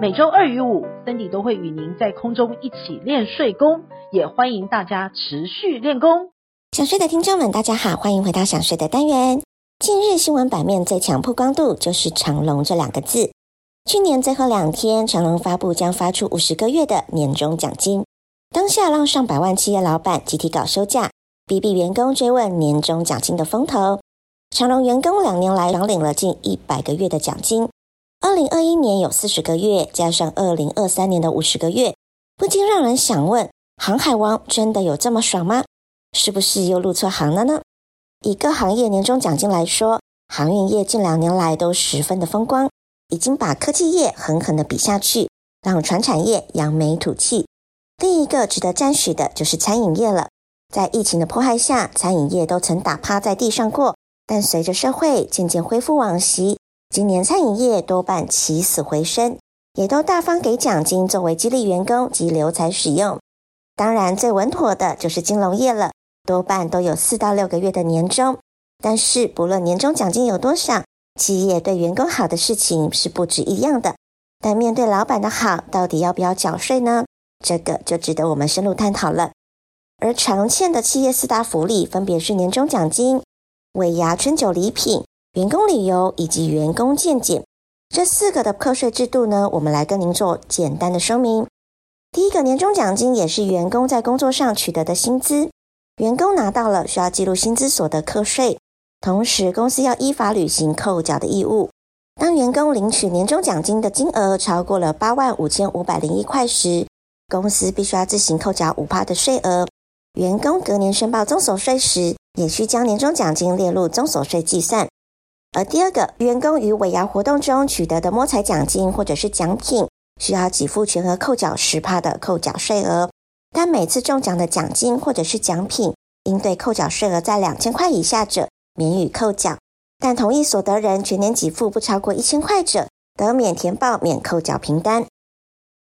每周二与五，Cindy 都会与您在空中一起练睡功，也欢迎大家持续练功。想睡的听众们，大家好，欢迎回到想睡的单元。近日新闻版面最强曝光度就是长隆这两个字。去年最后两天，长隆发布将发出五十个月的年终奖金，当下让上百万企业老板集体搞休假。逼逼员工追问年终奖金的风头，长隆员工两年来少领了近一百个月的奖金。二零二一年有四十个月，加上二零二三年的五十个月，不禁让人想问：航海王真的有这么爽吗？是不是又入错行了呢？以各行业年终奖金来说，航运业近两年来都十分的风光，已经把科技业狠狠的比下去，让船产业扬眉吐气。另一个值得赞许的就是餐饮业了。在疫情的迫害下，餐饮业都曾打趴在地上过。但随着社会渐渐恢复往昔，今年餐饮业多半起死回生，也都大方给奖金作为激励员工及留才使用。当然，最稳妥的就是金融业了，多半都有四到六个月的年终。但是，不论年终奖金有多少，企业对员工好的事情是不止一样的。但面对老板的好，到底要不要缴税呢？这个就值得我们深入探讨了。而常见的企业四大福利分别是年终奖金、尾牙春酒礼品、员工旅游以及员工健检。这四个的课税制度呢，我们来跟您做简单的说明。第一个年终奖金也是员工在工作上取得的薪资，员工拿到了需要记录薪资所得课税，同时公司要依法履行扣缴的义务。当员工领取年终奖金的金额超过了八万五千五百零一块时，公司必须要自行扣缴五趴的税额。员工隔年申报综所税时，也需将年终奖金列入综所税计算。而第二个，员工于尾牙活动中取得的摸彩奖金或者是奖品，需要给付全额扣缴十趴的扣缴税额。但每次中奖的奖金或者是奖品，应对扣缴税额在两千块以下者，免予扣缴；但同一所得人全年给付不超过一千块者，得免填报免扣缴凭单。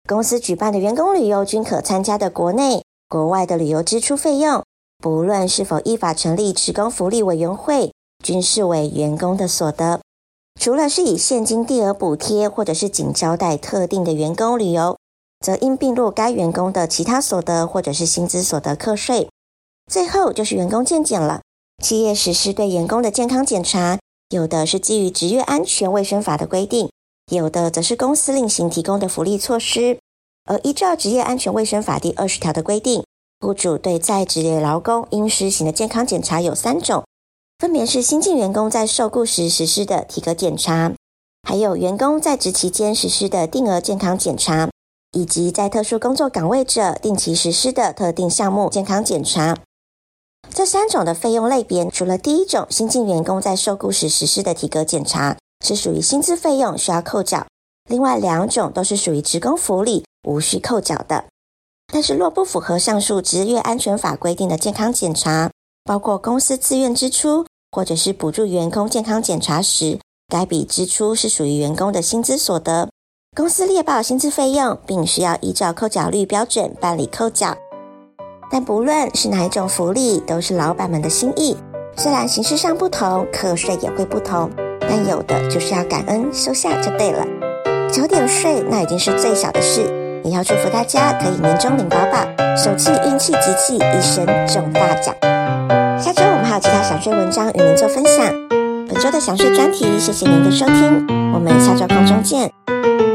公司举办的员工旅游均可参加的国内。国外的旅游支出费用，不论是否依法成立职工福利委员会，均视为员工的所得。除了是以现金定额补贴，或者是仅招待特定的员工旅游，则应并入该员工的其他所得或者是薪资所得课税。最后就是员工健检了，企业实施对员工的健康检查，有的是基于职业安全卫生法的规定，有的则是公司另行提供的福利措施。而依照《职业安全卫生法》第二十条的规定，雇主对在职业劳工应施行的健康检查有三种，分别是新进员工在受雇时实施的体格检查，还有员工在职期间实施的定额健康检查，以及在特殊工作岗位者定期实施的特定项目健康检查。这三种的费用类别，除了第一种新进员工在受雇时实施的体格检查是属于薪资费用需要扣缴，另外两种都是属于职工福利。无需扣缴的，但是若不符合上述职业安全法规定的健康检查，包括公司自愿支出或者是补助员工健康检查时，该笔支出是属于员工的薪资所得，公司列报薪资费用，并需要依照扣缴率标准办理扣缴。但不论是哪一种福利，都是老板们的心意，虽然形式上不同，课税也会不同，但有的就是要感恩收下就对了，缴点税那已经是最小的事。也要祝福大家可以年终领饱饱，手气运气集气，一生中大奖。其他想睡文章与您做分享。本周的想睡专题，谢谢您的收听，我们下周空中见。